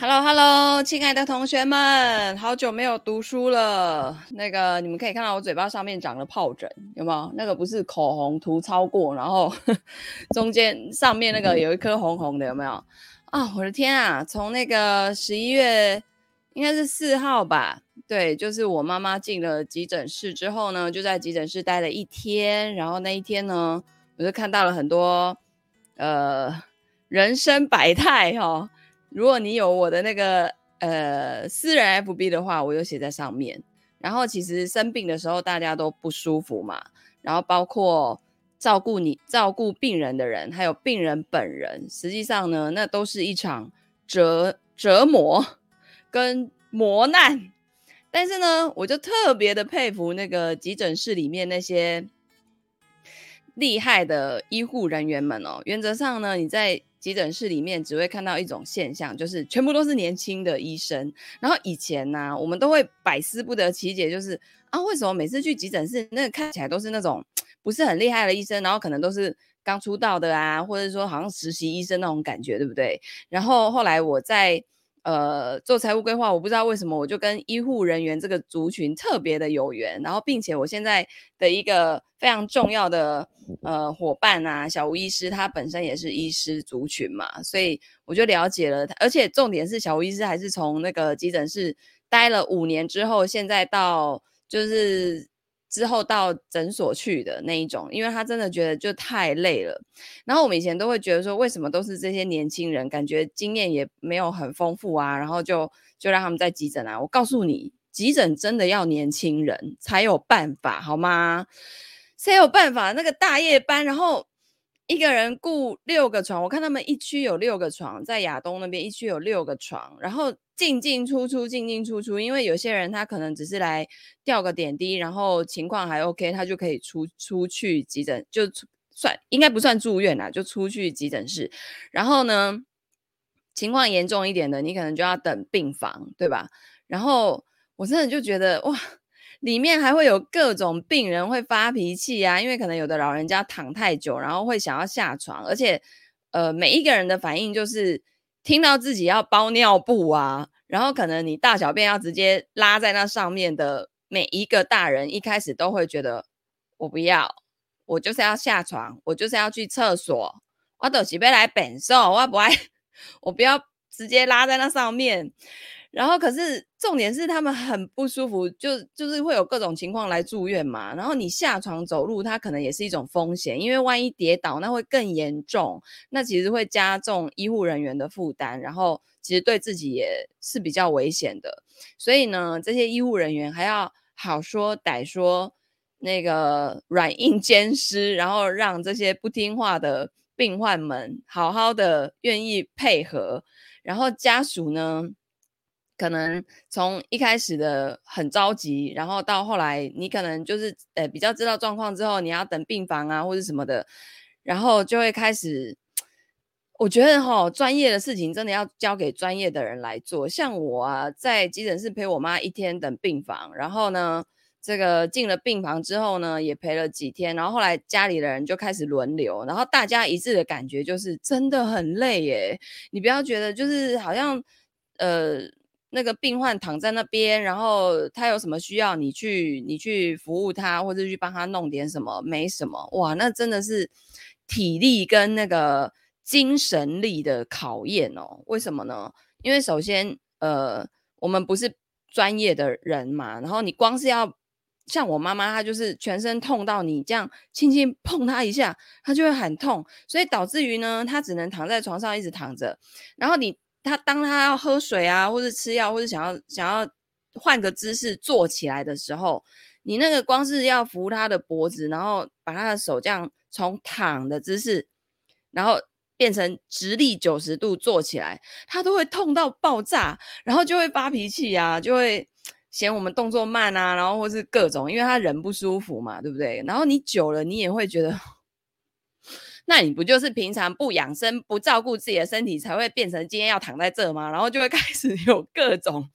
Hello，Hello，亲爱的同学们，好久没有读书了。那个，你们可以看到我嘴巴上面长了疱疹，有没有？那个不是口红涂超过，然后 中间上面那个有一颗红红的，有没有？啊、我的天啊！从那个十一月应该是四号吧，对，就是我妈妈进了急诊室之后呢，就在急诊室待了一天。然后那一天呢，我就看到了很多呃人生百态哈、如果你有我的那个呃私人 FB 的话，我有写在上面。然后其实生病的时候大家都不舒服嘛，然后包括照顾你照顾病人的人，还有病人本人，实际上呢，那都是一场折折磨跟磨难。但是呢，我就特别的佩服那个急诊室里面那些厉害的医护人员们哦。原则上呢，你在急诊室里面只会看到一种现象，就是全部都是年轻的医生。然后以前呢、我们都会百思不得其解，就是啊，为什么每次去急诊室，那个看起来都是那种不是很厉害的医生，然后可能都是刚出道的啊，或者说好像实习医生那种感觉，对不对？然后后来我在。呃，做财务规划，我不知道为什么我就跟医护人员这个族群特别的有缘，然后并且我现在的一个非常重要的呃伙伴啊，小吴医师，他本身也是医师族群嘛，所以我就了解了，而且重点是小吴医师还是从那个急诊室待了五年之后，现在到就是。之后到诊所去的那一种，因为他真的觉得就太累了。然后我们以前都会觉得说，为什么都是这些年轻人，感觉经验也没有很丰富啊，然后就就让他们在急诊啊。我告诉你，急诊真的要年轻人才有办法，好吗？谁有办法？那个大夜班，然后。一个人雇六个床，我看他们一区有六个床，在亚东那边一区有六个床，然后进进出出，进进出出。因为有些人他可能只是来吊个点滴，然后情况还 OK，他就可以出出去急诊，就算应该不算住院啦，就出去急诊室。然后呢，情况严重一点的，你可能就要等病房，对吧？然后我真的就觉得哇。里面还会有各种病人会发脾气啊，因为可能有的老人家躺太久，然后会想要下床，而且，呃，每一个人的反应就是听到自己要包尿布啊，然后可能你大小便要直接拉在那上面的每一个大人，一开始都会觉得我不要，我就是要下床，我就是要去厕所，我都是要来变瘦，我不爱，我不要直接拉在那上面。然后，可是重点是他们很不舒服，就就是会有各种情况来住院嘛。然后你下床走路，它可能也是一种风险，因为万一跌倒，那会更严重，那其实会加重医护人员的负担，然后其实对自己也是比较危险的。所以呢，这些医护人员还要好说歹说，那个软硬兼施，然后让这些不听话的病患们好好的愿意配合，然后家属呢，可能从一开始的很着急，然后到后来你可能就是呃比较知道状况之后，你要等病房啊或者什么的，然后就会开始。我觉得哈，专业的事情真的要交给专业的人来做。像我啊，在急诊室陪我妈一天等病房，然后呢，这个进了病房之后呢，也陪了几天，然后后来家里的人就开始轮流，然后大家一致的感觉就是真的很累耶。你不要觉得就是好像呃。那个病患躺在那边，然后他有什么需要你去，你去服务他，或者去帮他弄点什么，没什么，哇，那真的是体力跟那个精神力的考验哦。为什么呢？因为首先，呃，我们不是专业的人嘛，然后你光是要像我妈妈，她就是全身痛到你这样轻轻碰她一下，她就会很痛，所以导致于呢，她只能躺在床上一直躺着，然后你。他当他要喝水啊，或者吃药，或者想要想要换个姿势坐起来的时候，你那个光是要扶他的脖子，然后把他的手这样从躺的姿势，然后变成直立九十度坐起来，他都会痛到爆炸，然后就会发脾气啊，就会嫌我们动作慢啊，然后或是各种，因为他人不舒服嘛，对不对？然后你久了，你也会觉得。那你不就是平常不养生、不照顾自己的身体，才会变成今天要躺在这吗？然后就会 开始有各种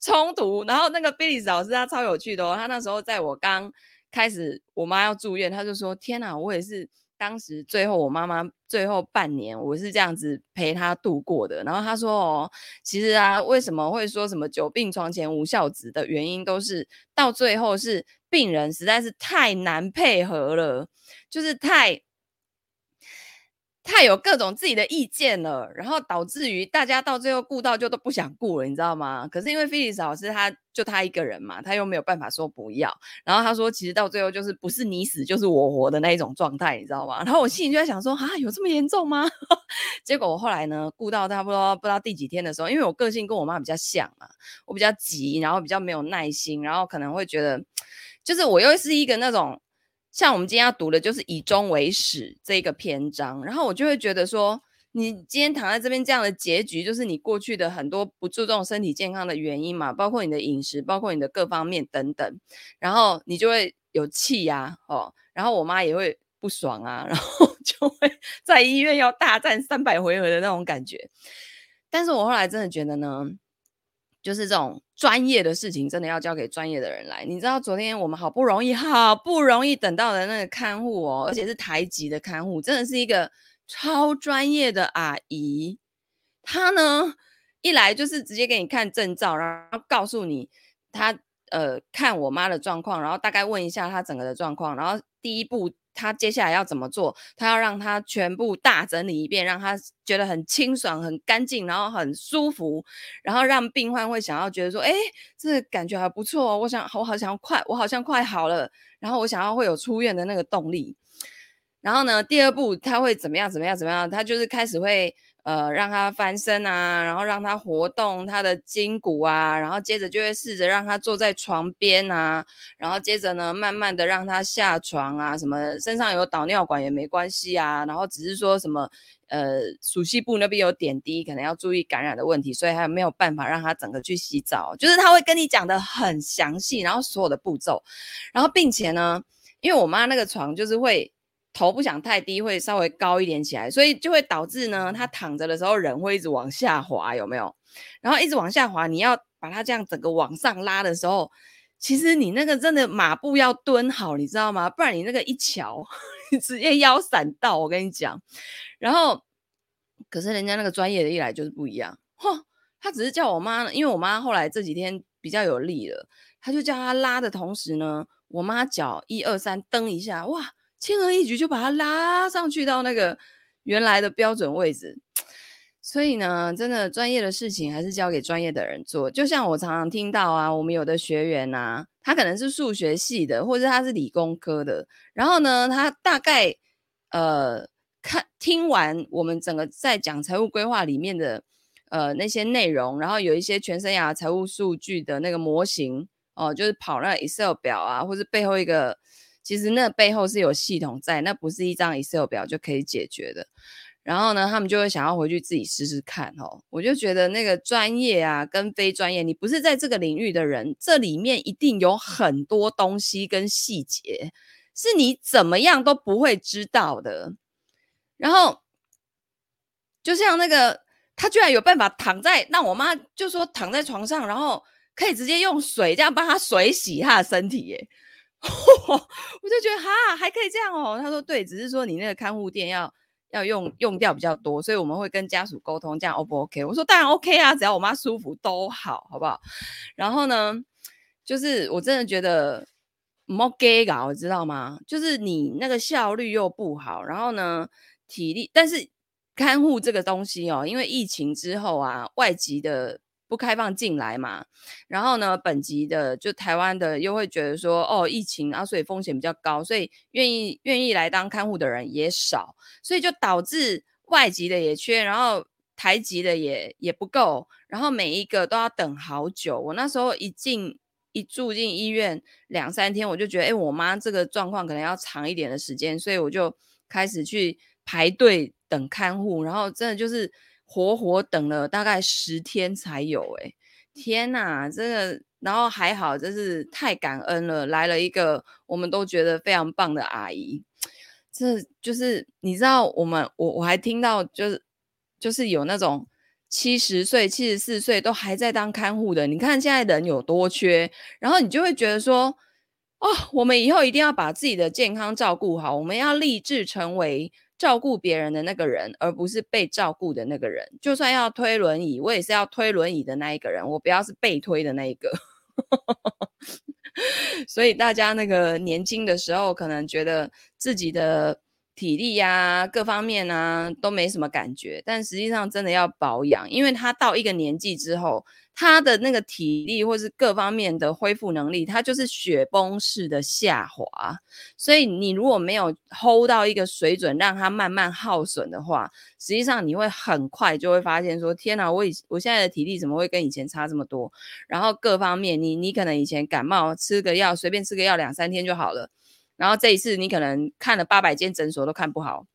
冲突。然后那个菲利斯老师他超有趣的哦，他那时候在我刚开始我妈要住院，他就说：“天哪，我也是当时最后我妈妈最后半年，我是这样子陪她度过的。然后她说：“哦，其实啊，为什么会说什么久病床前无孝子的原因，都是到最后是病人实在是太难配合了，就是太。”太有各种自己的意见了，然后导致于大家到最后顾到就都不想顾了，你知道吗？可是因为菲利斯老师他就他一个人嘛，他又没有办法说不要，然后他说其实到最后就是不是你死就是我活的那一种状态，你知道吗？然后我心里就在想说啊，有这么严重吗？结果我后来呢，顾到差不多不知道第几天的时候，因为我个性跟我妈比较像嘛，我比较急，然后比较没有耐心，然后可能会觉得，就是我又是一个那种。像我们今天要读的就是以终为始这个篇章，然后我就会觉得说，你今天躺在这边这样的结局，就是你过去的很多不注重身体健康的原因嘛，包括你的饮食，包括你的各方面等等，然后你就会有气呀、啊，哦，然后我妈也会不爽啊，然后就会在医院要大战三百回合的那种感觉。但是我后来真的觉得呢。就是这种专业的事情，真的要交给专业的人来。你知道，昨天我们好不容易、好不容易等到的那个看护哦，而且是台籍的看护，真的是一个超专业的阿姨。她呢，一来就是直接给你看证照，然后告诉你她呃看我妈的状况，然后大概问一下她整个的状况，然后第一步。他接下来要怎么做？他要让他全部大整理一遍，让他觉得很清爽、很干净，然后很舒服，然后让病患会想要觉得说：“哎，这感觉还不错哦，我想我好像快，我好像快好了。”然后我想要会有出院的那个动力。然后呢，第二步他会怎么样？怎么样？怎么样？他就是开始会。呃，让他翻身啊，然后让他活动他的筋骨啊，然后接着就会试着让他坐在床边啊，然后接着呢，慢慢的让他下床啊，什么身上有导尿管也没关系啊，然后只是说什么呃，熟悉部那边有点滴，可能要注意感染的问题，所以还没有办法让他整个去洗澡，就是他会跟你讲得很详细，然后所有的步骤，然后并且呢，因为我妈那个床就是会。头不想太低，会稍微高一点起来，所以就会导致呢，他躺着的时候人会一直往下滑，有没有？然后一直往下滑，你要把它这样整个往上拉的时候，其实你那个真的马步要蹲好，你知道吗？不然你那个一翘，你直接腰闪到，我跟你讲。然后，可是人家那个专业的一来就是不一样，嚯，他只是叫我妈，因为我妈后来这几天比较有力了，他就叫他拉的同时呢，我妈脚一二三蹬一下，哇！轻而易举就把它拉上去到那个原来的标准位置，所以呢，真的专业的事情还是交给专业的人做。就像我常常听到啊，我们有的学员啊，他可能是数学系的，或者他是理工科的，然后呢，他大概呃看听完我们整个在讲财务规划里面的呃那些内容，然后有一些全生涯财务数据的那个模型哦、就是跑那 Excel 表啊，或者背后一个。其实那背后是有系统在，那不是一张 Excel 表就可以解决的。然后呢，他们就会想要回去自己试试看哦。我就觉得那个专业啊，跟非专业，你不是在这个领域的人，这里面一定有很多东西跟细节是你怎么样都不会知道的。然后就像那个，他居然有办法躺在，那我妈就说躺在床上，然后可以直接用水这样帮他水洗他的身体耶。我就觉得哈还可以这样哦，他说对，只是说你那个看护垫要要用用掉比较多，所以我们会跟家属沟通，这样 O 不 OK？我说当然 OK 啊，只要我妈舒服都好，好不好？然后呢，就是我真的觉得莫 gay 搞，知道吗？就是你那个效率又不好，然后呢体力，但是看护这个东西哦，因为疫情之后啊，外籍的。不开放进来嘛，然后呢，本籍的就台湾的又会觉得说，哦，疫情啊，所以风险比较高，所以愿意愿意来当看护的人也少，所以就导致外籍的也缺，然后台籍的也也不够，然后每一个都要等好久。我那时候一进一住进医院两三天，我就觉得，哎，我妈这个状况可能要长一点的时间，所以我就开始去排队等看护，然后真的就是。活活等了大概十天才有，诶，天哪，这个，然后还好，真是太感恩了，来了一个我们都觉得非常棒的阿姨。这就是你知道，我们我我还听到，就是就是有那种七十岁、七十四岁都还在当看护的。你看现在人有多缺，然后你就会觉得说，哦，我们以后一定要把自己的健康照顾好，我们要立志成为照顾别人的那个人，而不是被照顾的那个人。就算要推轮椅，我也是要推轮椅的那一个人，我不要是被推的那一个。所以大家那个年轻的时候，可能觉得自己的。体力呀、各方面啊都没什么感觉，但实际上真的要保养，因为他到一个年纪之后，他的那个体力或是各方面的恢复能力，他就是雪崩式的下滑。所以你如果没有 hold 到一个水准，让他慢慢耗损的话，实际上你会很快就会发现说：天哪，我以我现在的体力怎么会跟以前差这么多？然后各方面，你你可能以前感冒吃个药，随便吃个药两三天就好了。然后这一次你可能看了八百间诊所都看不好，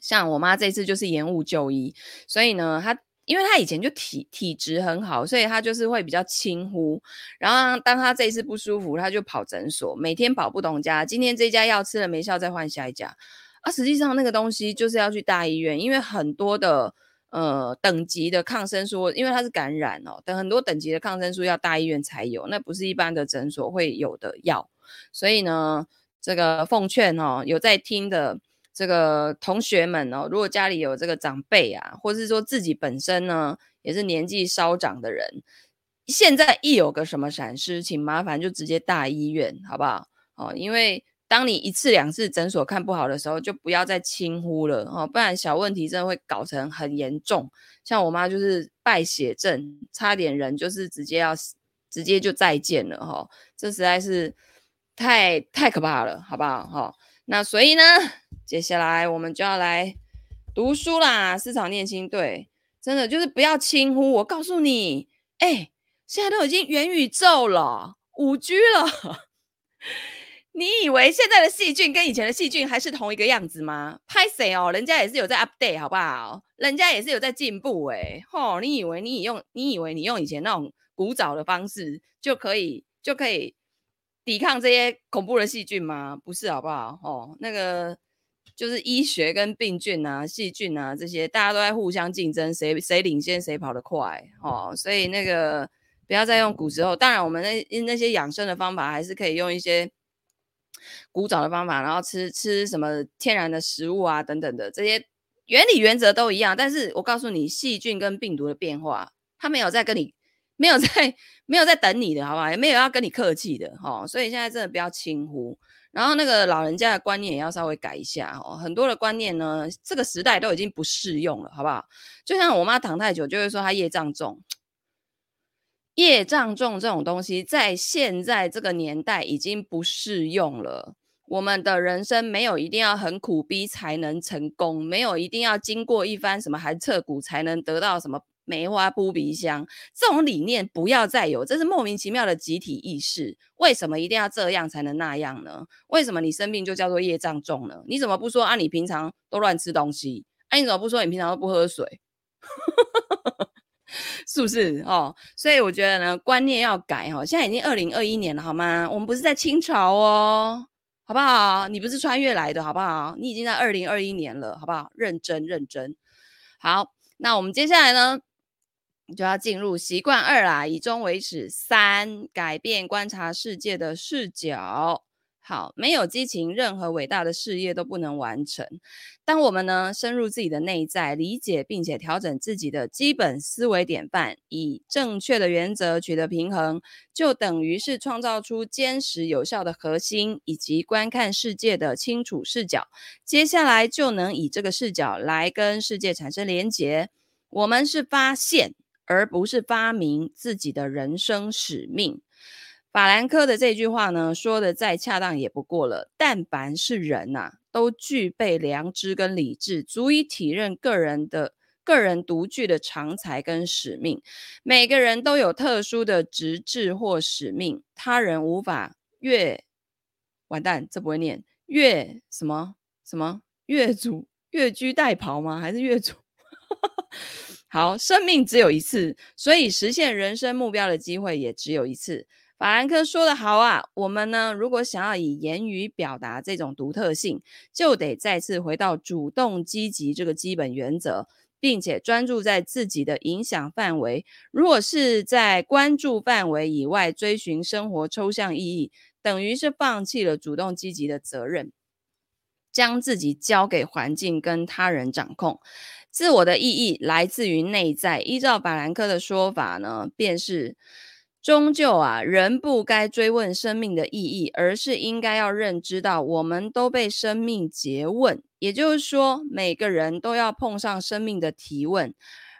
像我妈这次就是延误就医，所以呢，她因为他以前就体体质很好，所以他就是会比较轻忽。然后当他这一次不舒服，他就跑诊所，每天跑不同家，今天这家药吃了没效，再换下一家。啊，实际上那个东西就是要去大医院，因为很多的呃等级的抗生素，因为它是感染哦，等很多等级的抗生素要大医院才有，那不是一般的诊所会有的药，所以呢。这个奉劝哦，有在听的这个同学们哦，如果家里有这个长辈啊，或是说自己本身呢也是年纪稍长的人，现在一有个什么闪失，请麻烦就直接大医院，好不好？哦，因为当你一次两次诊所看不好的时候，就不要再轻忽了哦，不然小问题真的会搞成很严重。像我妈就是败血症，差点人就是直接要直接就再见了哈、哦，这实在是。太太可怕了，好不好？哈、哦，那所以呢，接下来我们就要来读书啦。市场念心，对，真的就是不要轻忽。我告诉你，哎，现在都已经元宇宙了，五 G 了，你以为现在的细菌跟以前的细菌还是同一个样子吗？拍谁哦？人家也是有在 update，好不好？人家也是有在进步，哎，吼，你以为你用，你以为你用以前那种古早的方式就可以，就可以。抵抗这些恐怖的细菌吗？不是，好不好？哦，那个就是医学跟病菌啊、细菌啊这些，大家都在互相竞争，谁谁领先，谁跑得快。哦，所以那个不要再用古时候。当然，我们那那些养生的方法还是可以用一些古早的方法，然后吃吃什么天然的食物啊等等的，这些原理原则都一样。但是我告诉你，细菌跟病毒的变化，它没有在跟你。没有在，没有在等你的，好不好？也没有要跟你客气的，哈。所以现在真的不要轻忽，然后那个老人家的观念也要稍微改一下，哦。很多的观念呢，这个时代都已经不适用了，好不好？就像我妈躺太久，就会说她业障重，业障重这种东西，在现在这个年代已经不适用了。我们的人生没有一定要很苦逼才能成功，没有一定要经过一番什么寒彻骨才能得到什么。梅花扑鼻香，这种理念不要再有，这是莫名其妙的集体意识。为什么一定要这样才能那样呢？为什么你生病就叫做业障重呢？你怎么不说啊？你平常都乱吃东西，哎、啊，你怎么不说你平常都不喝水？是不是哦？所以我觉得呢，观念要改哦。现在已经二零二一年了，好吗？我们不是在清朝哦，好不好？你不是穿越来的，好不好？你已经在二零二一年了，好不好？认真认真。好，那我们接下来呢？就要进入习惯二啦，以终为始。三，改变观察世界的视角。好，没有激情，任何伟大的事业都不能完成。当我们呢，深入自己的内在，理解并且调整自己的基本思维典范，以正确的原则取得平衡，就等于是创造出坚实有效的核心，以及观看世界的清楚视角。接下来就能以这个视角来跟世界产生连结。我们是发现。而不是发明自己的人生使命。法兰克的这句话呢，说的再恰当也不过了。但凡是人呐、都具备良知跟理智，足以体认个人的个人独具的长才跟使命。每个人都有特殊的职志或使命，他人无法越完蛋，这不会念越什么什么越俎越居代庖吗？还是越俎？好，生命只有一次，所以实现人生目标的机会也只有一次。法兰克说得好啊，我们呢，如果想要以言语表达这种独特性，就得再次回到主动积极这个基本原则，并且专注在自己的影响范围。如果是在关注范围以外追寻生活抽象意义，等于是放弃了主动积极的责任，将自己交给环境跟他人掌控。自我的意义来自于内在。依照法兰克的说法呢，便是终究啊，人不该追问生命的意义，而是应该要认知到，我们都被生命诘问。也就是说，每个人都要碰上生命的提问，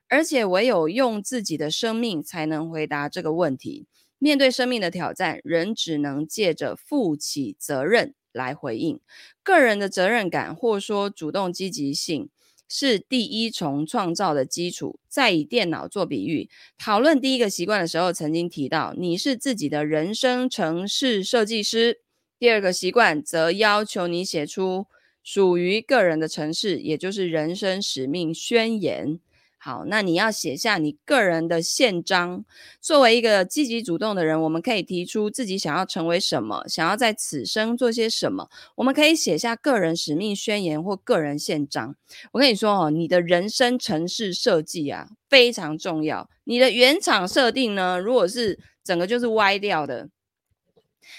而且唯有用自己的生命才能回答这个问题。面对生命的挑战，人只能借着负起责任来回应。个人的责任感，或说主动积极性。是第一重创造的基础。再以电脑做比喻，讨论第一个习惯的时候，曾经提到你是自己的人生城市设计师。第二个习惯则要求你写出属于个人的城市，也就是人生使命宣言。好，那你要写下你个人的宪章。作为一个积极主动的人，我们可以提出自己想要成为什么，想要在此生做些什么。我们可以写下个人使命宣言或个人宪章。我跟你说哦，你的人生城市设计啊非常重要。你的原厂设定呢，如果是整个就是歪掉的，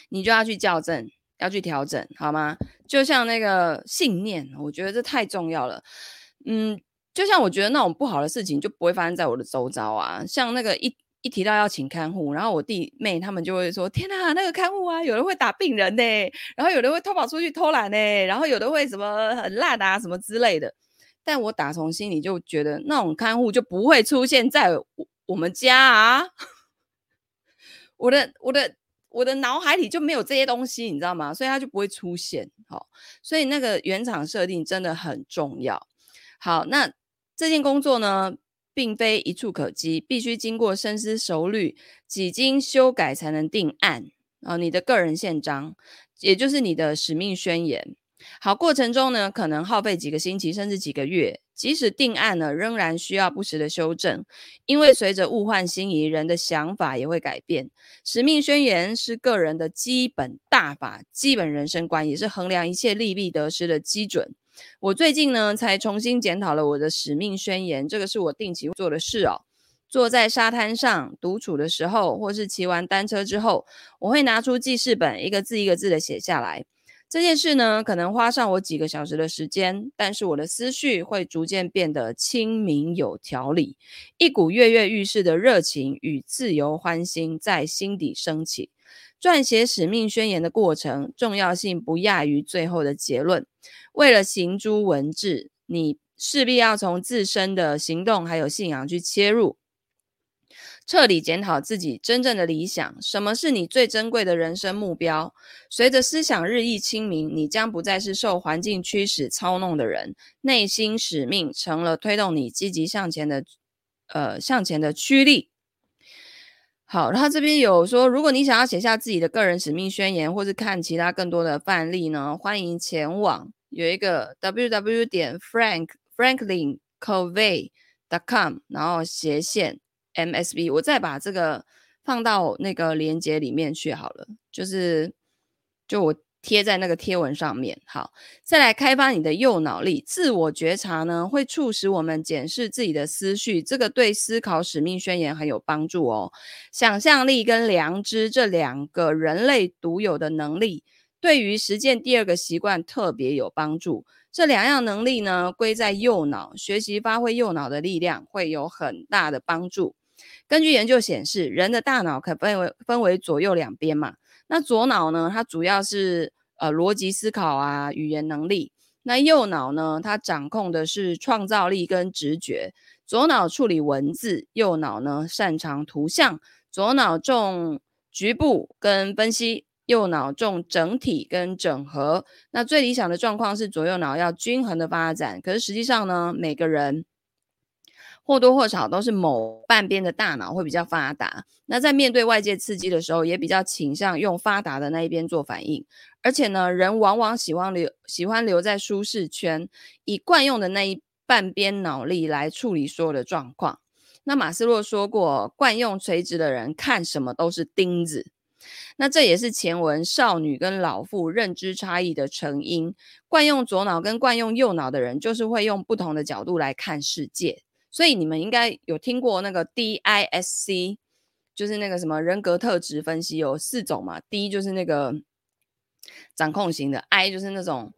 你就要去校正，要去调整，好吗？就像那个信念，我觉得这太重要了。嗯。就像我觉得那种不好的事情就不会发生在我的周遭啊，像那个一一提到要请看护，然后我弟妹他们就会说：天哪，那个看护啊，有人会打病人呢，然后有人会偷跑出去偷懒呢，然后有的会什么很烂啊什么之类的。但我打从心里就觉得那种看护就不会出现在我我们家啊，我的我的我的脑海里就没有这些东西，你知道吗？所以它就不会出现。好，所以那个原厂设定真的很重要。好，那。这件工作呢，并非一蹴可及，必须经过深思熟虑、几经修改才能定案。啊，你的个人宪章，也就是你的使命宣言。好，过程中呢，可能耗费几个星期，甚至几个月。即使定案了，仍然需要不时的修正，因为随着物换星移，人的想法也会改变。使命宣言是个人的基本大法、基本人生观，也是衡量一切利弊得失的基准。我最近呢，才重新检讨了我的使命宣言，这个是我定期做的事哦。坐在沙滩上独处的时候，或是骑完单车之后，我会拿出记事本，一个字一个字的写下来。这件事呢，可能花上我几个小时的时间，但是我的思绪会逐渐变得清明有条理，一股跃跃欲试的热情与自由欢欣在心底升起。撰写使命宣言的过程，重要性不亚于最后的结论。为了行诸文字，你势必要从自身的行动还有信仰去切入，彻底检讨自己真正的理想。什么是你最珍贵的人生目标？随着思想日益清明，你将不再是受环境驱使操弄的人，内心使命成了推动你积极向前的，呃，向前的驱力。好，然后这边有说，如果你想要写下自己的个人使命宣言，或是看其他更多的范例呢，欢迎前往有一个 w w 点 frank franklin covey dot com，然后斜线 MSB，我再把这个放到那个链接里面去好了，就是就我。贴在那个贴文上面。好，再来开发你的右脑力，自我觉察呢，会促使我们检视自己的思绪，这个对思考使命宣言很有帮助哦。想象力跟良知这两个人类独有的能力，对于实践第二个习惯特别有帮助。这两样能力呢，归在右脑，学习发挥右脑的力量会有很大的帮助。根据研究显示，人的大脑可分为分为左右两边嘛。那左脑呢，它主要是呃逻辑思考啊，语言能力。那右脑呢，它掌控的是创造力跟直觉。左脑处理文字，右脑呢擅长图像。左脑重局部跟分析，右脑重整体跟整合。那最理想的状况是左右脑要均衡的发展。可是实际上呢，每个人。或多或少都是某半边的大脑会比较发达，那在面对外界刺激的时候，也比较倾向用发达的那一边做反应。而且呢，人往往喜欢留喜欢留在舒适圈，以惯用的那一半边脑力来处理所有的状况。那马斯洛说过，惯用垂直的人看什么都是钉子。那这也是前文少女跟老妇认知差异的成因。惯用左脑跟惯用右脑的人，就是会用不同的角度来看世界。所以你们应该有听过那个 DISC，就是那个什么人格特质分析有四种嘛。D 就是那个掌控型的，I 就是那种，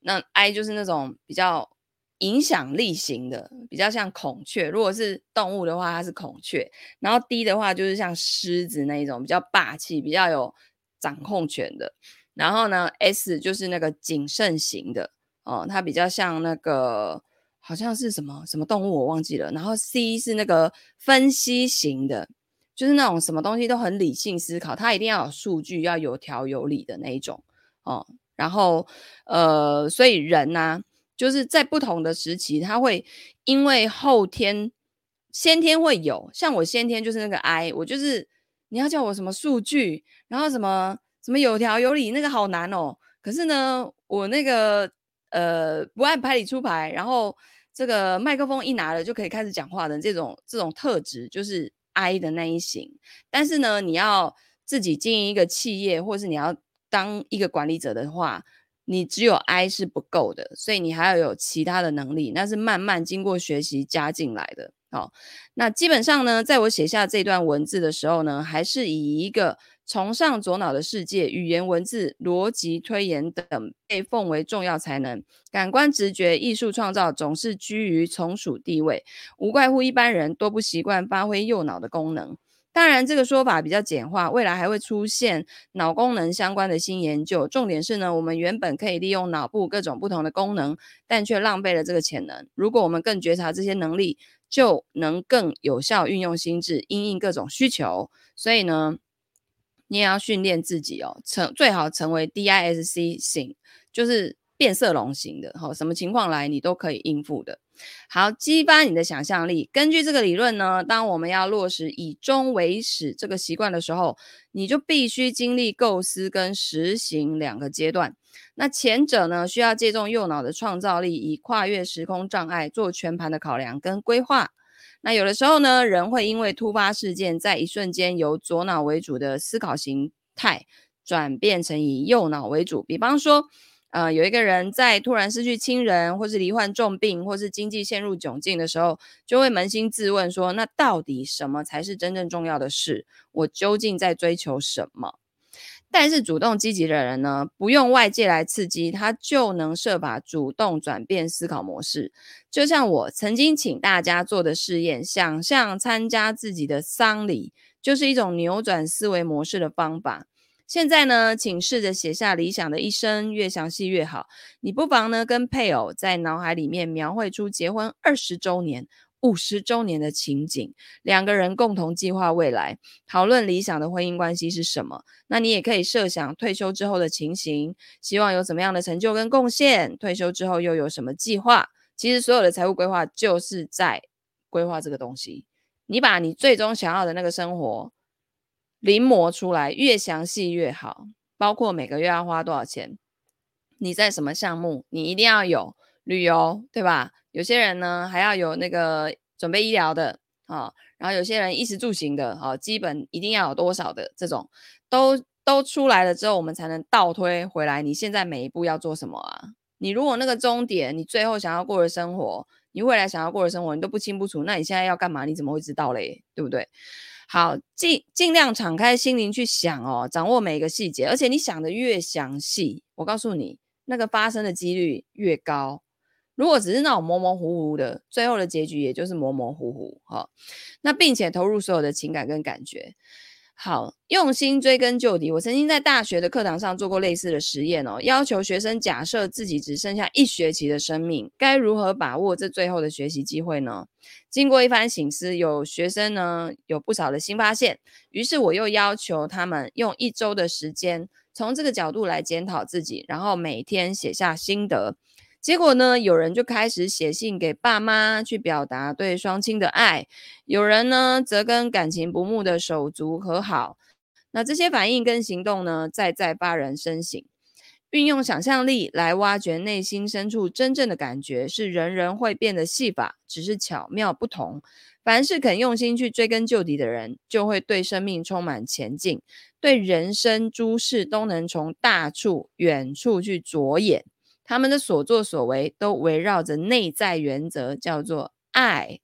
那 I 就是那种比较影响力型的，比较像孔雀。如果是动物的话，它是孔雀。然后 D 的话就是像狮子那一种，比较霸气，比较有掌控权的。然后呢，S 就是那个谨慎型的哦，它比较像那个好像是什么什么动物我忘记了。然后 C 是那个分析型的。就是那种什么东西都很理性思考，他一定要有数据，要有条有理的那一种哦。然后呃，所以人呢、就是在不同的时期，他会因为后天先天会有，像我先天就是那个 I，我就是你要叫我什么数据，然后什么什么有条有理，那个好难哦。可是呢，我那个呃不按牌理出牌，然后这个麦克风一拿了就可以开始讲话的这种这种特质，就是。I 的那一型，但是呢，你要自己经营一个企业，或是你要当一个管理者的话，你只有 I 是不够的，所以你还要有其他的能力，那是慢慢经过学习加进来的。好，那基本上呢，在我写下这段文字的时候呢，还是以一个。崇尚左脑的世界，语言文字、逻辑推演等被奉为重要才能，感官直觉、艺术创造总是居于从属地位，无怪乎一般人多不习惯发挥右脑的功能。当然，这个说法比较简化，未来还会出现脑功能相关的新研究。重点是呢，我们原本可以利用脑部各种不同的功能，但却浪费了这个潜能。如果我们更觉察这些能力，就能更有效运用心智，因应各种需求。所以呢，你也要训练自己哦，成最好成为 DISC 型，就是变色龙型的，好，什么情况来你都可以应付的。好，激发你的想象力。根据这个理论呢，当我们要落实以终为始这个习惯的时候，你就必须经历构思跟实行两个阶段。那前者呢，需要借重右脑的创造力，以跨越时空障碍做全盘的考量跟规划。那有的时候呢，人会因为突发事件，在一瞬间由左脑为主的思考形态转变成以右脑为主。比方说，呃，有一个人在突然失去亲人，或是罹患重病，或是经济陷入窘境的时候，就会扪心自问说：那到底什么才是真正重要的事？我究竟在追求什么？但是主动积极的人呢，不用外界来刺激，他就能设法主动转变思考模式。就像我曾经请大家做的试验，想象参加自己的丧礼，就是一种扭转思维模式的方法。现在呢，请试着写下理想的一生，越详细越好。你不妨呢，跟配偶在脑海里面描绘出结婚二十周年。五十周年的情景，两个人共同计划未来，讨论理想的婚姻关系是什么。那你也可以设想退休之后的情形，希望有怎么样的成就跟贡献。退休之后又有什么计划？其实所有的财务规划就是在规划这个东西。你把你最终想要的那个生活临摹出来，越详细越好。包括每个月要花多少钱，你在什么项目，你一定要有旅游，对吧？有些人呢，还要有那个准备医疗的啊、然后有些人衣食住行的啊、基本一定要有多少的这种，都都出来了之后，我们才能倒推回来。你现在每一步要做什么啊？你如果那个终点，你最后想要过的生活，你未来想要过的生活，你都不清不楚，那你现在要干嘛？你怎么会知道嘞？对不对？好，尽尽量敞开心灵去想哦，掌握每一个细节，而且你想的越详细，我告诉你，那个发生的几率越高。如果只是那种模模糊糊的，最后的结局也就是模模糊糊哈。那并且投入所有的情感跟感觉，好，用心追根究底。我曾经在大学的课堂上做过类似的实验哦，要求学生假设自己只剩下一学期的生命，该如何把握这最后的学习机会呢？经过一番醒思，有学生呢有不少的新发现，于是我又要求他们用一周的时间，从这个角度来检讨自己，然后每天写下心得。结果呢，有人就开始写信给爸妈，去表达对双亲的爱；有人呢，则跟感情不睦的手足和好。那这些反应跟行动呢，再再发人深省。运用想象力来挖掘内心深处真正的感觉，是人人会变的戏法，只是巧妙不同。凡是肯用心去追根究底的人，就会对生命充满前进，对人生诸事都能从大处、远处去着眼。他们的所作所为都围绕着内在原则，叫做爱。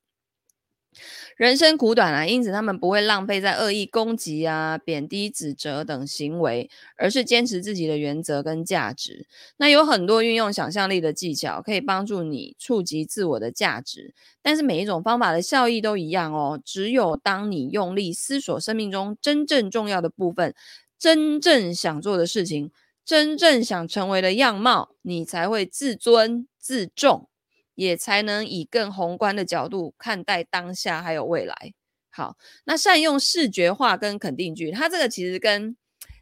人生苦短啊，因此他们不会浪费在恶意攻击啊、贬低、指责等行为，而是坚持自己的原则跟价值。那有很多运用想象力的技巧，可以帮助你触及自我的价值。但是每一种方法的效益都一样哦。只有当你用力思索生命中真正重要的部分，真正想做的事情，真正想成为的样貌，你才会自尊自重。也才能以更宏观的角度看待当下还有未来。好，那善用视觉化跟肯定句，它这个其实跟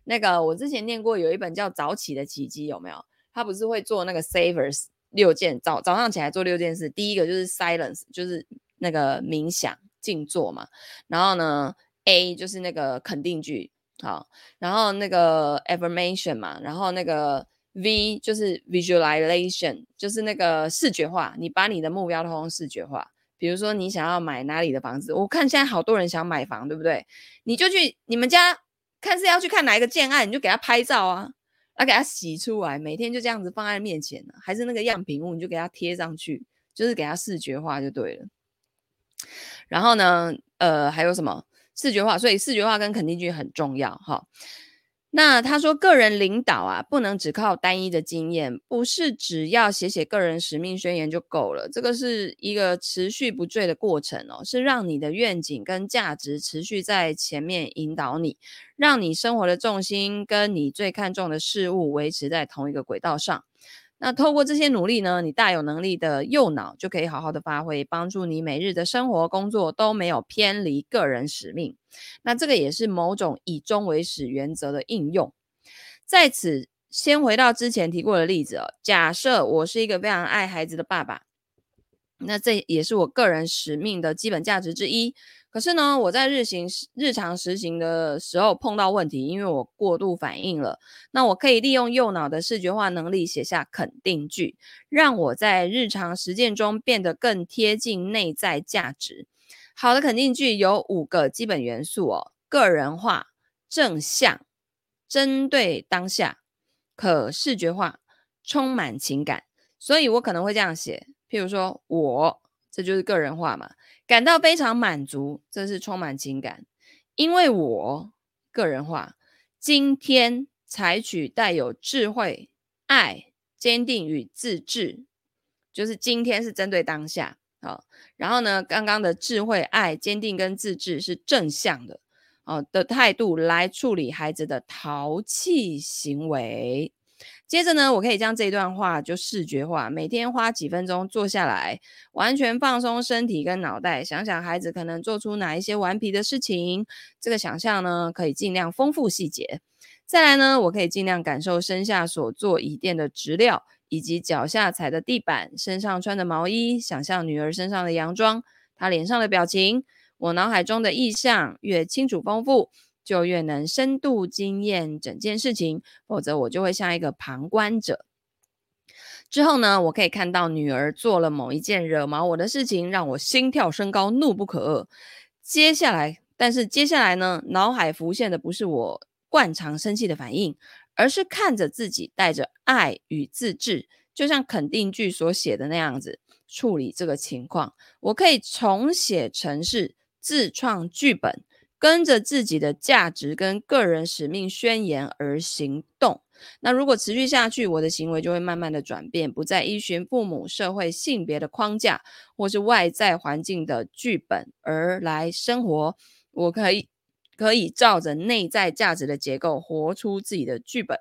那个我之前念过有一本叫《早起的奇迹》，有没有？他不是会做那个 Savers 六件早早上起来做六件事，第一个就是 Silence，就是那个冥想静坐嘛。然后呢，A 就是那个肯定句，好，然后那个 Affirmation 嘛，然后那个。V 就是 visualization，就是那个视觉化。你把你的目标通通视觉化，比如说你想要买哪里的房子，我看现在好多人想买房，对不对？你就去你们家看是要去看哪一个建案，你就给他拍照啊，要给他洗出来，每天就这样子放在面前，还是那个样品屋，你就给他贴上去，就是给他视觉化就对了。然后呢，呃，还有什么视觉化？所以视觉化跟肯定句很重要，哈。那他说，个人领导啊，不能只靠单一的经验，不是只要写写个人使命宣言就够了。这个是一个持续不坠的过程哦，是让你的愿景跟价值持续在前面引导你，让你生活的重心跟你最看重的事物维持在同一个轨道上。那透过这些努力呢，你大有能力的右脑就可以好好的发挥，帮助你每日的生活工作都没有偏离个人使命。那这个也是某种以终为始原则的应用。在此，先回到之前提过的例子哦，假设我是一个非常爱孩子的爸爸，那这也是我个人使命的基本价值之一。可是呢，我在日行日常实行的时候碰到问题，因为我过度反应了。那我可以利用右脑的视觉化能力写下肯定句，让我在日常实践中变得更贴近内在价值。好的肯定句有五个基本元素哦：个人化、正向、针对当下、可视觉化、充满情感。所以我可能会这样写，譬如说我。这就是个人化嘛，感到非常满足，这是充满情感。因为我个人化，今天采取带有智慧、爱、坚定与自制，就是今天是针对当下啊。然后呢，刚刚的智慧、爱、坚定跟自制是正向的哦的态度来处理孩子的淘气行为。接着呢，我可以将这段话就视觉化，每天花几分钟坐下来，完全放松身体跟脑袋，想想孩子可能做出哪一些顽皮的事情。这个想象呢，可以尽量丰富细节。再来呢，我可以尽量感受身下所坐椅垫的质料，以及脚下踩的地板，身上穿的毛衣，想象女儿身上的洋装，她脸上的表情，我脑海中的意象越清楚丰富，就越能深度经验整件事情，否则我就会像一个旁观者。之后呢，我可以看到女儿做了某一件惹毛我的事情，让我心跳升高，怒不可遏。接下来，但是接下来呢，脑海浮现的不是我惯常生气的反应，而是看着自己带着爱与自制，就像肯定句所写的那样子处理这个情况。我可以重写程式，自创剧本。跟着自己的价值跟个人使命宣言而行动。那如果持续下去，我的行为就会慢慢的转变，不再依循父母、社会、性别的框架，或是外在环境的剧本而来生活。我可以可以照着内在价值的结构活出自己的剧本。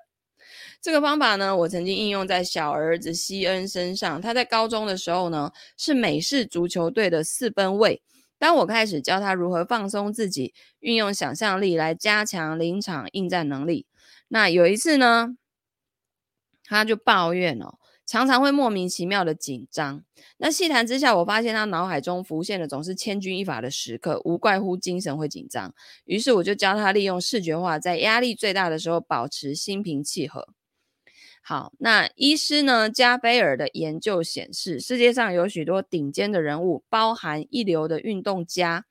这个方法呢，我曾经应用在小儿子西恩身上。他在高中的时候呢，是美式足球队的四分卫。当我开始教他如何放松自己，运用想象力来加强临场应战能力，那有一次呢，他就抱怨哦，常常会莫名其妙的紧张。那细谈之下，我发现他脑海中浮现的总是千钧一发的时刻，无怪乎精神会紧张。于是我就教他利用视觉化，在压力最大的时候保持心平气和。好，那医师呢？加菲尔的研究显示，世界上有许多顶尖的人物，包含一流的运动家，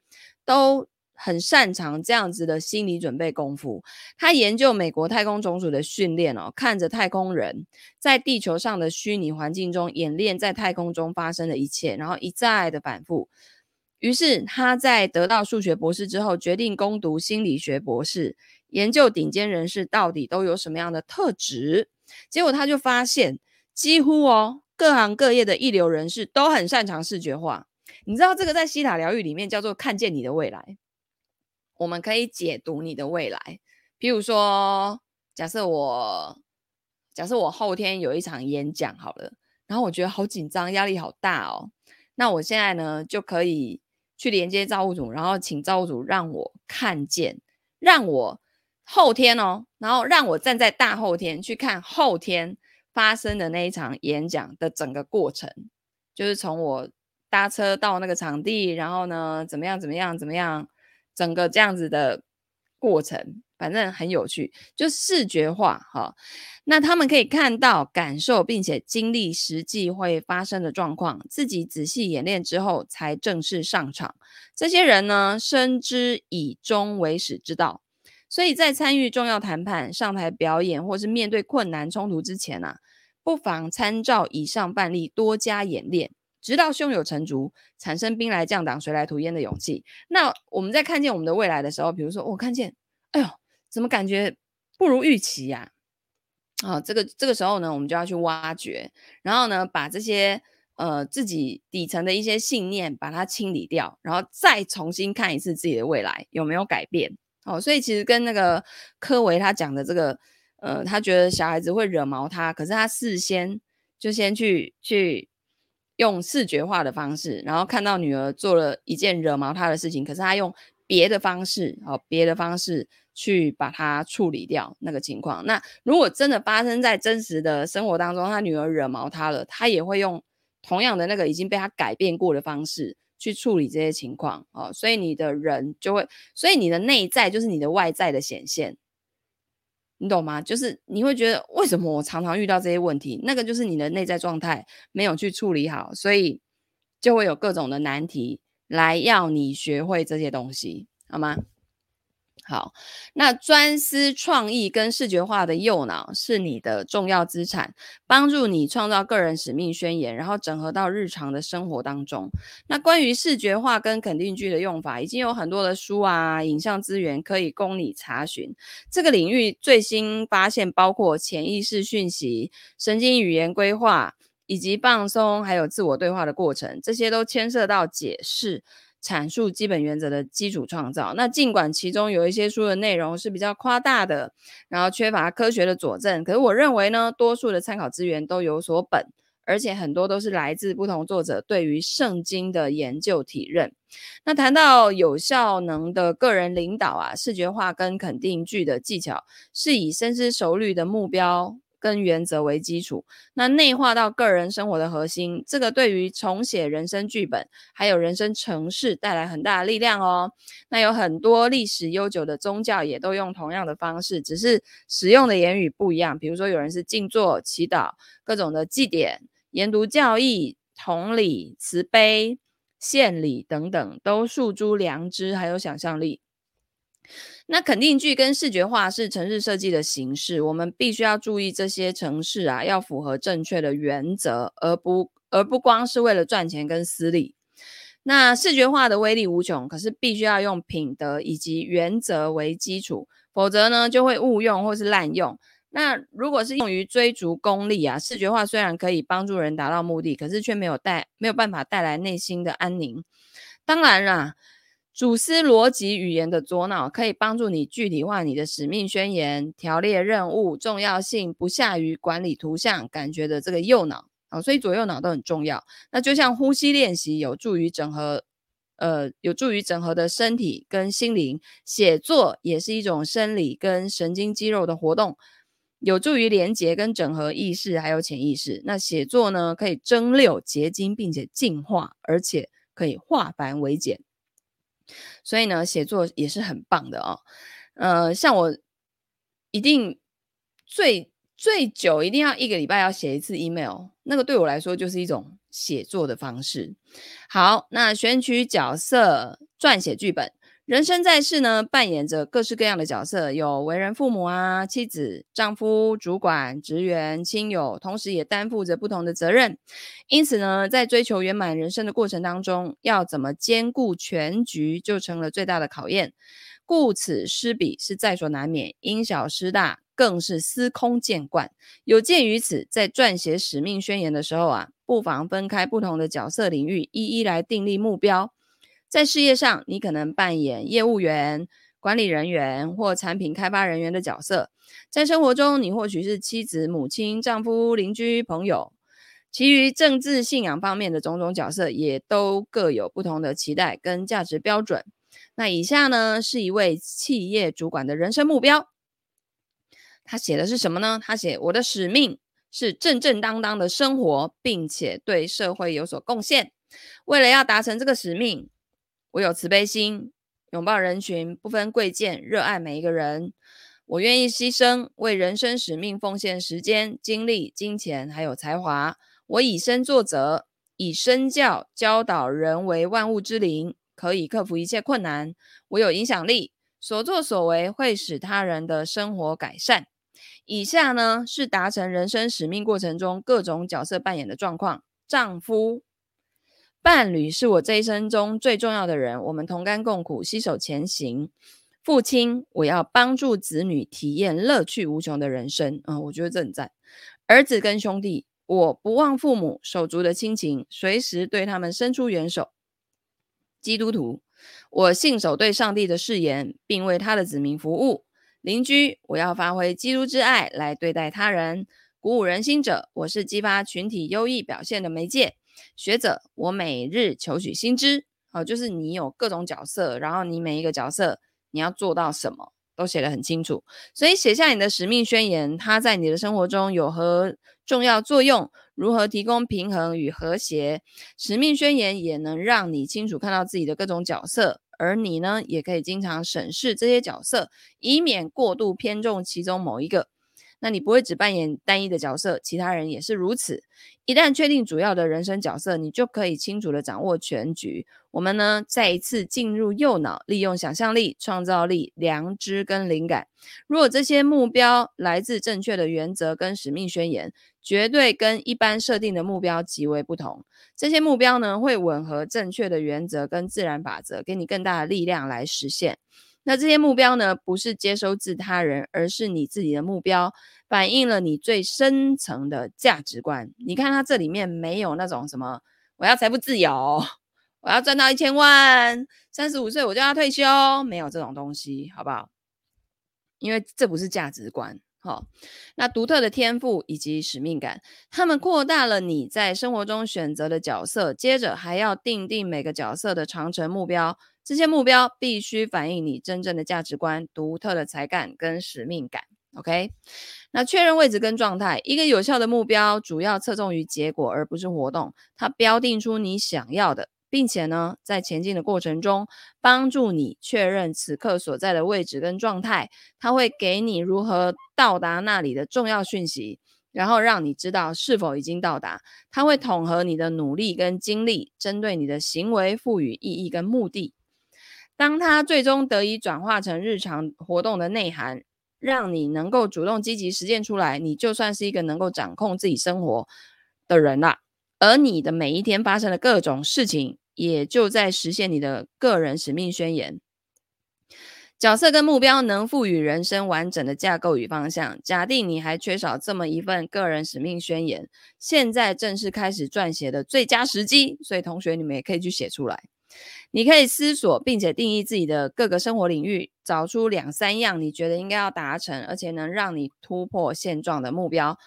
都很擅长这样子的心理准备功夫。他研究美国太空总署的训练哦，看着太空人在地球上的虚拟环境中演练在太空中发生的一切，然后一再的反复。于是他在得到数学博士之后，决定攻读心理学博士，研究顶尖人士到底都有什么样的特质。结果他就发现，几乎哦各行各业的一流人士都很擅长视觉化。你知道这个在希塔疗愈里面叫做看见你的未来。我们可以解读你的未来，譬如说，假设我假设我后天有一场演讲好了，然后我觉得好紧张，压力好大哦。那我现在呢就可以。去连接造物主，然后请造物主让我看见，让我后天哦，然后让我站在大后天去看后天发生的那一场演讲的整个过程，就是从我搭车到那个场地，然后呢怎么样怎么样怎么样，整个这样子的过程。反正很有趣，就视觉化哈。那他们可以看到、感受，并且经历实际会发生的状况，自己仔细演练之后才正式上场。这些人呢，深知以终为始之道，所以在参与重要谈判、上台表演或是面对困难冲突之前啊，不妨参照以上范例多加演练，直到胸有成竹，产生兵来将挡、水来土掩的勇气。那我们在看见我们的未来的时候，比如说我看见，哎呦。怎么感觉不如预期呀？啊，这个这个时候呢，我们就要去挖掘，然后呢，把这些呃自己底层的一些信念把它清理掉，然后再重新看一次自己的未来有没有改变。哦，所以其实跟那个柯维他讲的这个，呃，他觉得小孩子会惹毛他，可是他事先就先去去用视觉化的方式，然后看到女儿做了一件惹毛他的事情，可是他用别的方式，哦，别的方式。去把它处理掉那个情况。那如果真的发生在真实的生活当中，他女儿惹毛他了，他也会用同样的那个已经被他改变过的方式去处理这些情况哦。所以你的人就会，所以你的内在就是你的外在的显现，你懂吗？就是你会觉得为什么我常常遇到这些问题，那个就是你的内在状态没有去处理好，所以就会有各种的难题来要你学会这些东西，好吗？好，那专思创意跟视觉化的右脑是你的重要资产，帮助你创造个人使命宣言，然后整合到日常的生活当中。那关于视觉化跟肯定句的用法，已经有很多的书啊、影像资源可以供你查询。这个领域最新发现包括潜意识讯息、神经语言规划以及放松，还有自我对话的过程，这些都牵涉到解释。阐述基本原则的基础创造。那尽管其中有一些书的内容是比较夸大的，然后缺乏科学的佐证，可是我认为呢，多数的参考资源都有所本，而且很多都是来自不同作者对于圣经的研究体认。那谈到有效能的个人领导啊，视觉化跟肯定句的技巧，是以深思熟虑的目标。跟原则为基础，那内化到个人生活的核心，这个对于重写人生剧本，还有人生城市带来很大的力量哦。那有很多历史悠久的宗教也都用同样的方式，只是使用的言语不一样。比如说，有人是静坐、祈祷、各种的祭典、研读教义、同理、慈悲、献礼等等，都诉诸良知，还有想象力。那肯定句跟视觉化是城市设计的形式，我们必须要注意这些城市啊，要符合正确的原则，而不而不光是为了赚钱跟私利。那视觉化的威力无穷，可是必须要用品德以及原则为基础，否则呢就会误用或是滥用。那如果是用于追逐功利啊，视觉化虽然可以帮助人达到目的，可是却没有带没有办法带来内心的安宁。当然啦。主思逻辑语言的左脑可以帮助你具体化你的使命宣言、条列任务重要性不下于管理图像感觉的这个右脑啊，所以左右脑都很重要。那就像呼吸练习有助于整合，呃，有助于整合的身体跟心灵，写作也是一种生理跟神经肌肉的活动，有助于连接跟整合意识还有潜意识。那写作呢，可以蒸馏结晶，并且净化，而且可以化繁为简。所以呢，写作也是很棒的哦。呃，像我一定最最久一定要一个礼拜要写一次 email，那个对我来说就是一种写作的方式。好，那选取角色，撰写剧本，人生在世呢，扮演着各式各样的角色，有为人父母啊、妻子、丈夫、主管、职员、亲友，同时也担负着不同的责任。因此呢，在追求圆满人生的过程当中，要怎么兼顾全局，就成了最大的考验。顾此失彼是在所难免，因小失大更是司空见惯。有鉴于此，在撰写使命宣言的时候啊，不妨分开不同的角色领域，一一来订立目标。在事业上，你可能扮演业务员、管理人员或产品开发人员的角色；在生活中，你或许是妻子、母亲、丈夫、邻居、朋友。其余政治信仰方面的种种角色，也都各有不同的期待跟价值标准。那以下呢，是一位企业主管的人生目标。他写的是什么呢？他写：“我的使命是正正当当的生活，并且对社会有所贡献。为了要达成这个使命。”我有慈悲心，拥抱人群，不分贵贱，热爱每一个人。我愿意牺牲，为人生使命奉献时间、精力、金钱，还有才华。我以身作则，以身教教导人为万物之灵，可以克服一切困难。我有影响力，所作所为会使他人的生活改善。以下呢，是达成人生使命过程中各种角色扮演的状况：丈夫。伴侣是我这一生中最重要的人，我们同甘共苦，携手前行。父亲，我要帮助子女体验乐趣无穷的人生。啊，我觉得这很赞。儿子跟兄弟，我不忘父母手足的亲情，随时对他们伸出援手。基督徒，我信守对上帝的誓言，并为他的子民服务。邻居，我要发挥基督之爱来对待他人。鼓舞人心者，我是激发群体优异表现的媒介。学者，我每日求取新知，好，就是你有各种角色，然后你每一个角色你要做到什么，都写得很清楚。所以写下你的使命宣言，它在你的生活中有何重要作用？如何提供平衡与和谐？使命宣言也能让你清楚看到自己的各种角色，而你呢，也可以经常审视这些角色，以免过度偏重其中某一个。那你不会只扮演单一的角色，其他人也是如此。一旦确定主要的人生角色，你就可以清楚地掌握全局。我们呢，再一次进入右脑，利用想象力、创造力、良知跟灵感。如果这些目标来自正确的原则跟使命宣言，绝对跟一般设定的目标极为不同。这些目标呢，会吻合正确的原则跟自然法则，给你更大的力量来实现。那这些目标呢，不是接收自他人，而是你自己的目标，反映了你最深层的价值观。你看，它这里面没有那种什么，我要财富自由，我要赚到一千万，三十五岁我就要退休，没有这种东西，好不好？因为这不是价值观。好，那独特的天赋以及使命感，他们扩大了你在生活中选择的角色，接着还要定定每个角色的长程目标。这些目标必须反映你真正的价值观、独特的才干跟使命感。OK，那确认位置跟状态，一个有效的目标主要侧重于结果而不是活动，它标定出你想要的，并且呢，在前进的过程中帮助你确认此刻所在的位置跟状态。它会给你如何到达那里的重要讯息，然后让你知道是否已经到达。它会统合你的努力跟精力，针对你的行为赋予意义跟目的。当它最终得以转化成日常活动的内涵，让你能够主动积极实践出来，你就算是一个能够掌控自己生活的人啦。而你的每一天发生的各种事情，也就在实现你的个人使命宣言。角色跟目标能赋予人生完整的架构与方向。假定你还缺少这么一份个人使命宣言，现在正是开始撰写的最佳时机。所以，同学你们也可以去写出来。你可以思索，并且定义自己的各个生活领域，找出两三样你觉得应该要达成，而且能让你突破现状的目标。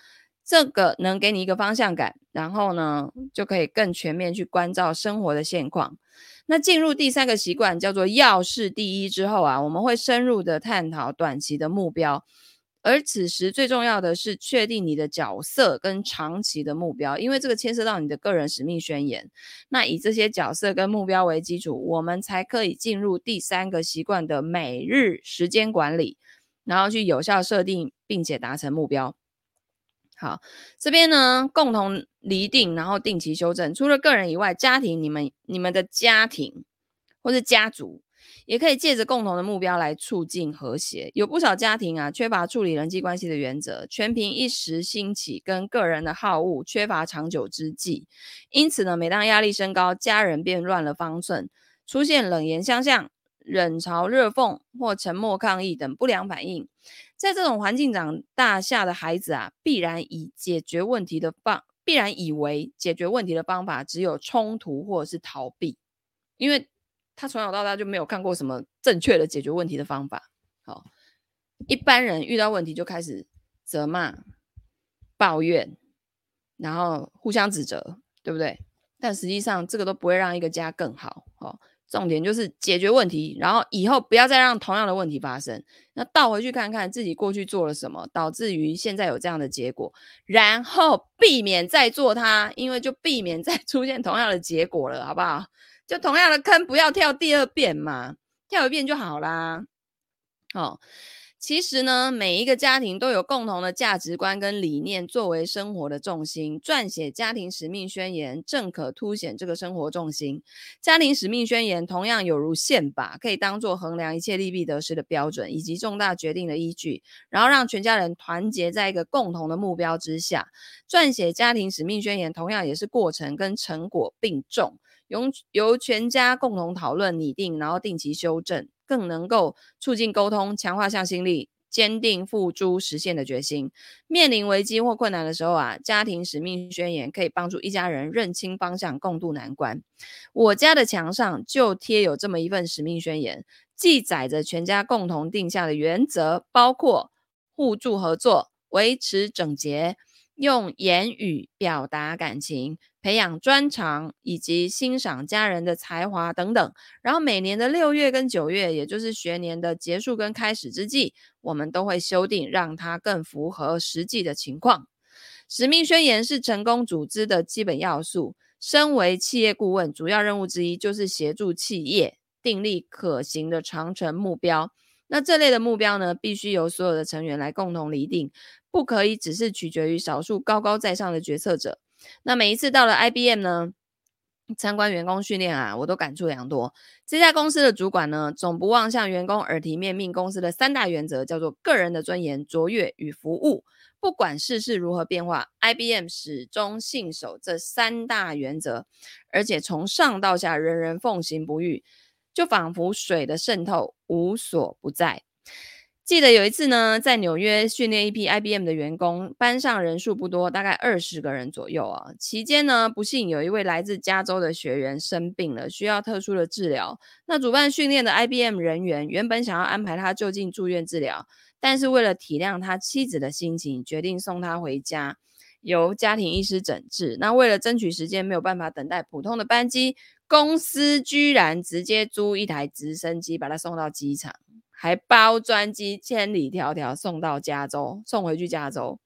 这个能给你一个方向感，然后呢，就可以更全面去关照生活的现况。那进入第三个习惯，叫做要事第一之后啊，我们会深入的探讨短期的目标。而此时最重要的是确定你的角色跟长期的目标，因为这个牵涉到你的个人使命宣言。那以这些角色跟目标为基础，我们才可以进入第三个习惯的每日时间管理，然后去有效设定并且达成目标。好，这边呢，共同厘定，然后定期修正。除了个人以外，家庭，你们你们的家庭或者家族也可以借着共同的目标来促进和谐。有不少家庭啊，缺乏处理人际关系的原则，全凭一时兴起跟个人的好恶，缺乏长久之计。因此呢，每当压力升高，家人便乱了方寸，出现冷言相向、冷嘲热讽或沉默抗议等不良反应。在这种环境长大下的孩子啊，必然以解决问题的方，必然以为解决问题的方法只有冲突或者是逃避，因为他从小到大就没有看过什么正确的解决问题的方法。好，一般人遇到问题就开始责骂、抱怨，然后互相指责，对不对？但实际上这个都不会让一个家更好。好。重点就是解决问题，然后以后不要再让同样的问题发生。那倒回去看看自己过去做了什么，导致于现在有这样的结果，然后避免再做它，因为就避免再出现同样的结果了，好不好？就同样的坑不要跳第二遍嘛，跳一遍就好啦。哦。其实呢，每一个家庭都有共同的价值观跟理念作为生活的重心。撰写家庭使命宣言，正可凸显这个生活重心。家庭使命宣言同样有如宪法，可以当做衡量一切利弊得失的标准，以及重大决定的依据，然后让全家人团结在一个共同的目标之下。撰写家庭使命宣言同样也是过程跟成果并重，由由全家共同讨论拟定，然后定期修正。更能够促进沟通，强化向心力，坚定付诸实现的决心。面临危机或困难的时候啊，家庭使命宣言可以帮助一家人认清方向，共度难关。我家的墙上就贴有这么一份使命宣言，记载着全家共同定下的原则，包括互助合作、维持整洁。用言语表达感情，培养专长，以及欣赏家人的才华等等。然后每年的六月跟九月，也就是学年的结束跟开始之际，我们都会修订，让它更符合实际的情况。使命宣言是成功组织的基本要素。身为企业顾问，主要任务之一就是协助企业订立可行的长程目标。那这类的目标呢，必须由所有的成员来共同厘定。不可以只是取决于少数高高在上的决策者。那每一次到了 IBM 呢，参观员工训练啊，我都感触良多。这家公司的主管呢，总不忘向员工耳提面命，公司的三大原则叫做个人的尊严、卓越与服务。不管世事如何变化，IBM 始终信守这三大原则，而且从上到下人人奉行不渝，就仿佛水的渗透无所不在。记得有一次呢，在纽约训练一批 IBM 的员工，班上人数不多，大概二十个人左右啊。期间呢，不幸有一位来自加州的学员生病了，需要特殊的治疗。那主办训练的 IBM 人员原本想要安排他就近住院治疗，但是为了体谅他妻子的心情，决定送他回家，由家庭医师诊治。那为了争取时间，没有办法等待普通的班机，公司居然直接租一台直升机把他送到机场。还包专机千里迢迢送到加州，送回去加州。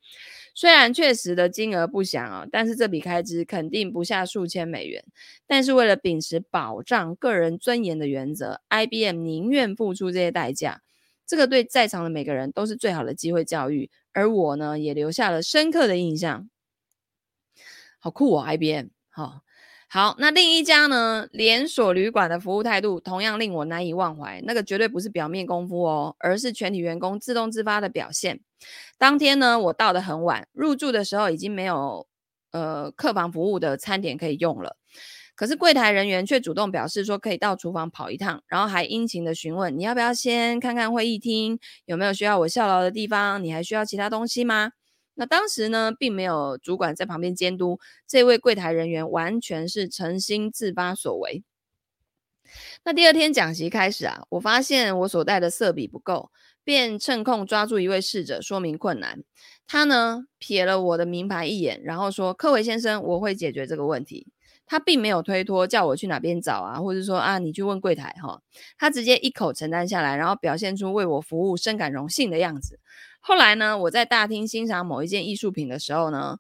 虽然确实的金额不详啊，但是这笔开支肯定不下数千美元。但是为了秉持保障个人尊严的原则，IBM 宁愿付出这些代价。这个对在场的每个人都是最好的机会教育，而我呢，也留下了深刻的印象。好酷哦，IBM，好。好，那另一家呢，连锁旅馆的服务态度同样令我难以忘怀。那个绝对不是表面功夫哦，而是全体员工自动自发的表现。当天呢，我到得很晚，入住的时候已经没有呃客房服务的餐点可以用了。可是柜台人员却主动表示说可以到厨房跑一趟，然后还殷勤的询问，你要不要先看看会议厅，有没有需要我效劳的地方？你还需要其他东西吗？那当时呢，并没有主管在旁边监督，这位柜台人员完全是诚心自发所为。那第二天讲席开始啊，我发现我所带的色笔不够，便趁空抓住一位侍者说明困难。他呢，瞥了我的名牌一眼，然后说：“柯维先生，我会解决这个问题。”他并没有推脱，叫我去哪边找啊，或者说啊，你去问柜台哈。他直接一口承担下来，然后表现出为我服务深感荣幸的样子。后来呢，我在大厅欣赏某一件艺术品的时候呢，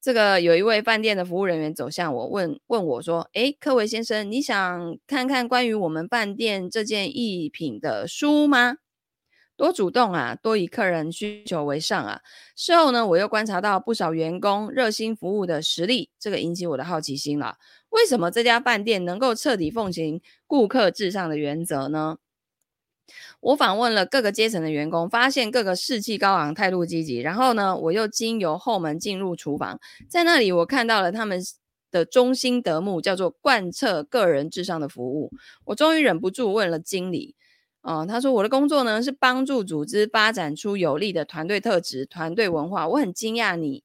这个有一位饭店的服务人员走向我，问问我说：“诶，科维先生，你想看看关于我们饭店这件艺品的书吗？”多主动啊，多以客人需求为上啊。事后呢，我又观察到不少员工热心服务的实例，这个引起我的好奇心了。为什么这家饭店能够彻底奉行顾客至上的原则呢？我访问了各个阶层的员工，发现各个士气高昂、态度积极。然后呢，我又经由后门进入厨房，在那里我看到了他们的中心德目，叫做贯彻个人至上的服务。我终于忍不住问了经理，哦、他说我的工作呢是帮助组织发展出有力的团队特质、团队文化。我很惊讶你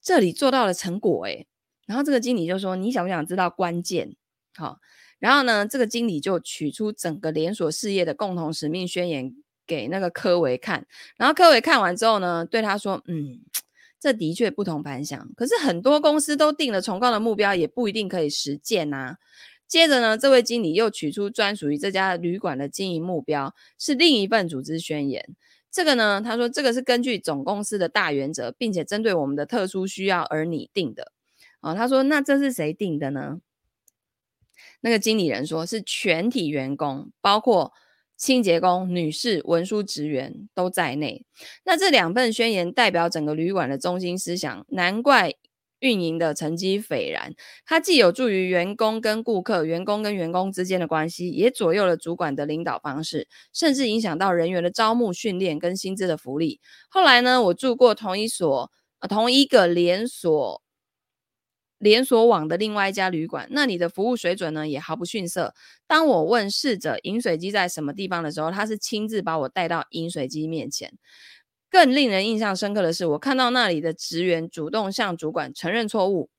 这里做到了成果，诶。然后这个经理就说：“你想不想知道关键？”好。然后呢，这个经理就取出整个连锁事业的共同使命宣言给那个柯维看，然后柯维看完之后呢，对他说：“嗯，这的确不同凡响。可是很多公司都定了崇高的目标，也不一定可以实践呐。”接着呢，这位经理又取出专属于这家旅馆的经营目标，是另一份组织宣言。这个呢，他说这个是根据总公司的大原则，并且针对我们的特殊需要而拟定的。啊，他说那这是谁定的呢？那个经理人说：“是全体员工，包括清洁工、女士、文书职员都在内。那这两份宣言代表整个旅馆的中心思想，难怪运营的成绩斐然。它既有助于员工跟顾客、员工跟员工之间的关系，也左右了主管的领导方式，甚至影响到人员的招募、训练跟薪资的福利。后来呢，我住过同一所、同一个连锁。”连锁网的另外一家旅馆，那里的服务水准呢也毫不逊色。当我问侍者饮水机在什么地方的时候，他是亲自把我带到饮水机面前。更令人印象深刻的是，我看到那里的职员主动向主管承认错误。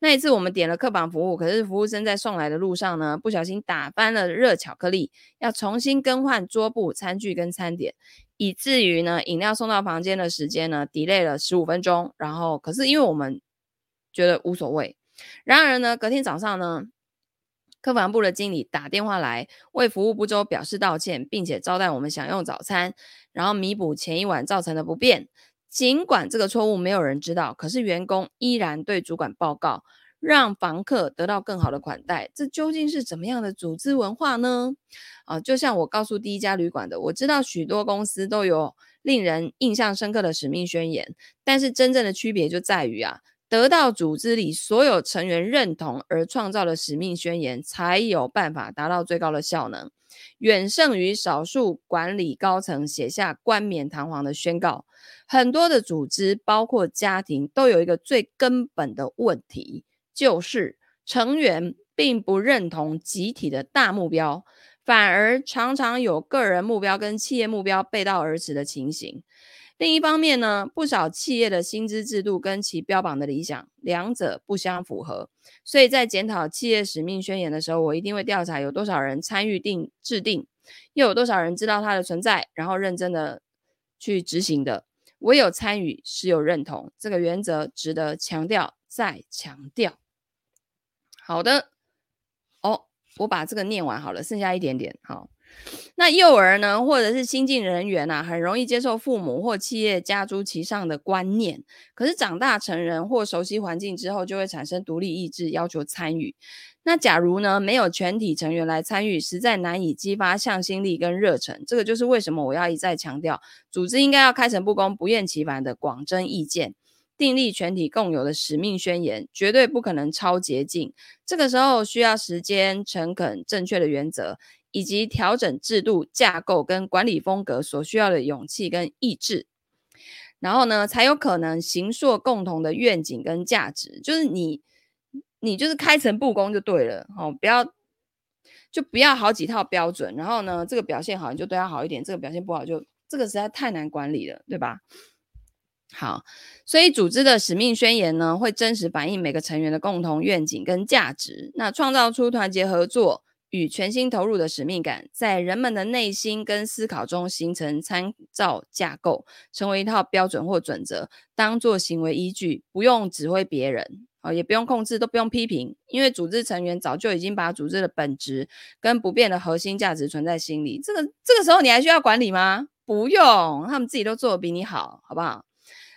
那一次我们点了客房服务，可是服务生在送来的路上呢，不小心打翻了热巧克力，要重新更换桌布、餐具跟餐点，以至于呢饮料送到房间的时间呢 delay 了十五分钟。然后可是因为我们觉得无所谓。然而呢，隔天早上呢，客房部的经理打电话来，为服务不周表示道歉，并且招待我们享用早餐，然后弥补前一晚造成的不便。尽管这个错误没有人知道，可是员工依然对主管报告，让房客得到更好的款待。这究竟是怎么样的组织文化呢？啊，就像我告诉第一家旅馆的，我知道许多公司都有令人印象深刻的使命宣言，但是真正的区别就在于啊。得到组织里所有成员认同而创造的使命宣言，才有办法达到最高的效能，远胜于少数管理高层写下冠冕堂皇的宣告。很多的组织，包括家庭，都有一个最根本的问题，就是成员并不认同集体的大目标，反而常常有个人目标跟企业目标背道而驰的情形。另一方面呢，不少企业的薪资制度跟其标榜的理想，两者不相符合。所以在检讨企业使命宣言的时候，我一定会调查有多少人参与定制定，又有多少人知道它的存在，然后认真的去执行的。唯有参与，是有认同，这个原则值得强调再强调。好的，哦，我把这个念完好了，剩下一点点，好。那幼儿呢，或者是新进人员啊，很容易接受父母或企业家诸其上的观念。可是长大成人或熟悉环境之后，就会产生独立意志，要求参与。那假如呢，没有全体成员来参与，实在难以激发向心力跟热忱。这个就是为什么我要一再强调，组织应该要开诚布公、不厌其烦的广征意见，订立全体共有的使命宣言，绝对不可能超捷径。这个时候需要时间、诚恳、正确的原则。以及调整制度架构跟管理风格所需要的勇气跟意志，然后呢，才有可能形塑共同的愿景跟价值。就是你，你就是开诚布公就对了，哦，不要就不要好几套标准。然后呢，这个表现好你就对他好一点，这个表现不好就这个实在太难管理了，对吧？好，所以组织的使命宣言呢，会真实反映每个成员的共同愿景跟价值，那创造出团结合作。与全心投入的使命感，在人们的内心跟思考中形成参照架构，成为一套标准或准则，当做行为依据，不用指挥别人，啊，也不用控制，都不用批评，因为组织成员早就已经把组织的本质跟不变的核心价值存在心里。这个这个时候你还需要管理吗？不用，他们自己都做得比你好，好不好？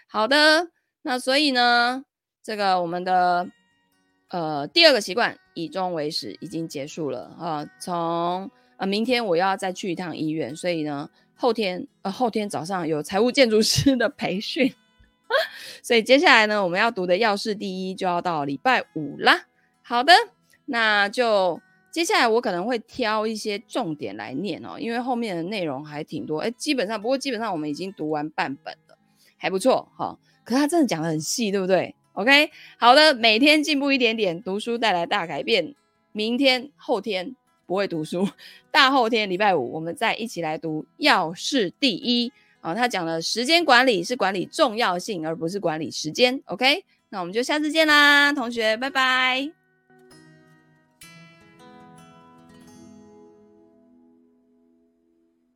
好的，那所以呢，这个我们的。呃，第二个习惯以终为始已经结束了啊。从呃明天我要再去一趟医院，所以呢，后天呃后天早上有财务建筑师的培训，所以接下来呢，我们要读的要事第一就要到礼拜五啦。好的，那就接下来我可能会挑一些重点来念哦，因为后面的内容还挺多。哎，基本上不过基本上我们已经读完半本了，还不错哈、可是他真的讲得很细，对不对？OK，好的，每天进步一点点，读书带来大改变。明天、后天不会读书，大后天礼拜五我们再一起来读《要事第一》啊。他讲了时间管理是管理重要性，而不是管理时间。OK，那我们就下次见啦，同学，拜拜。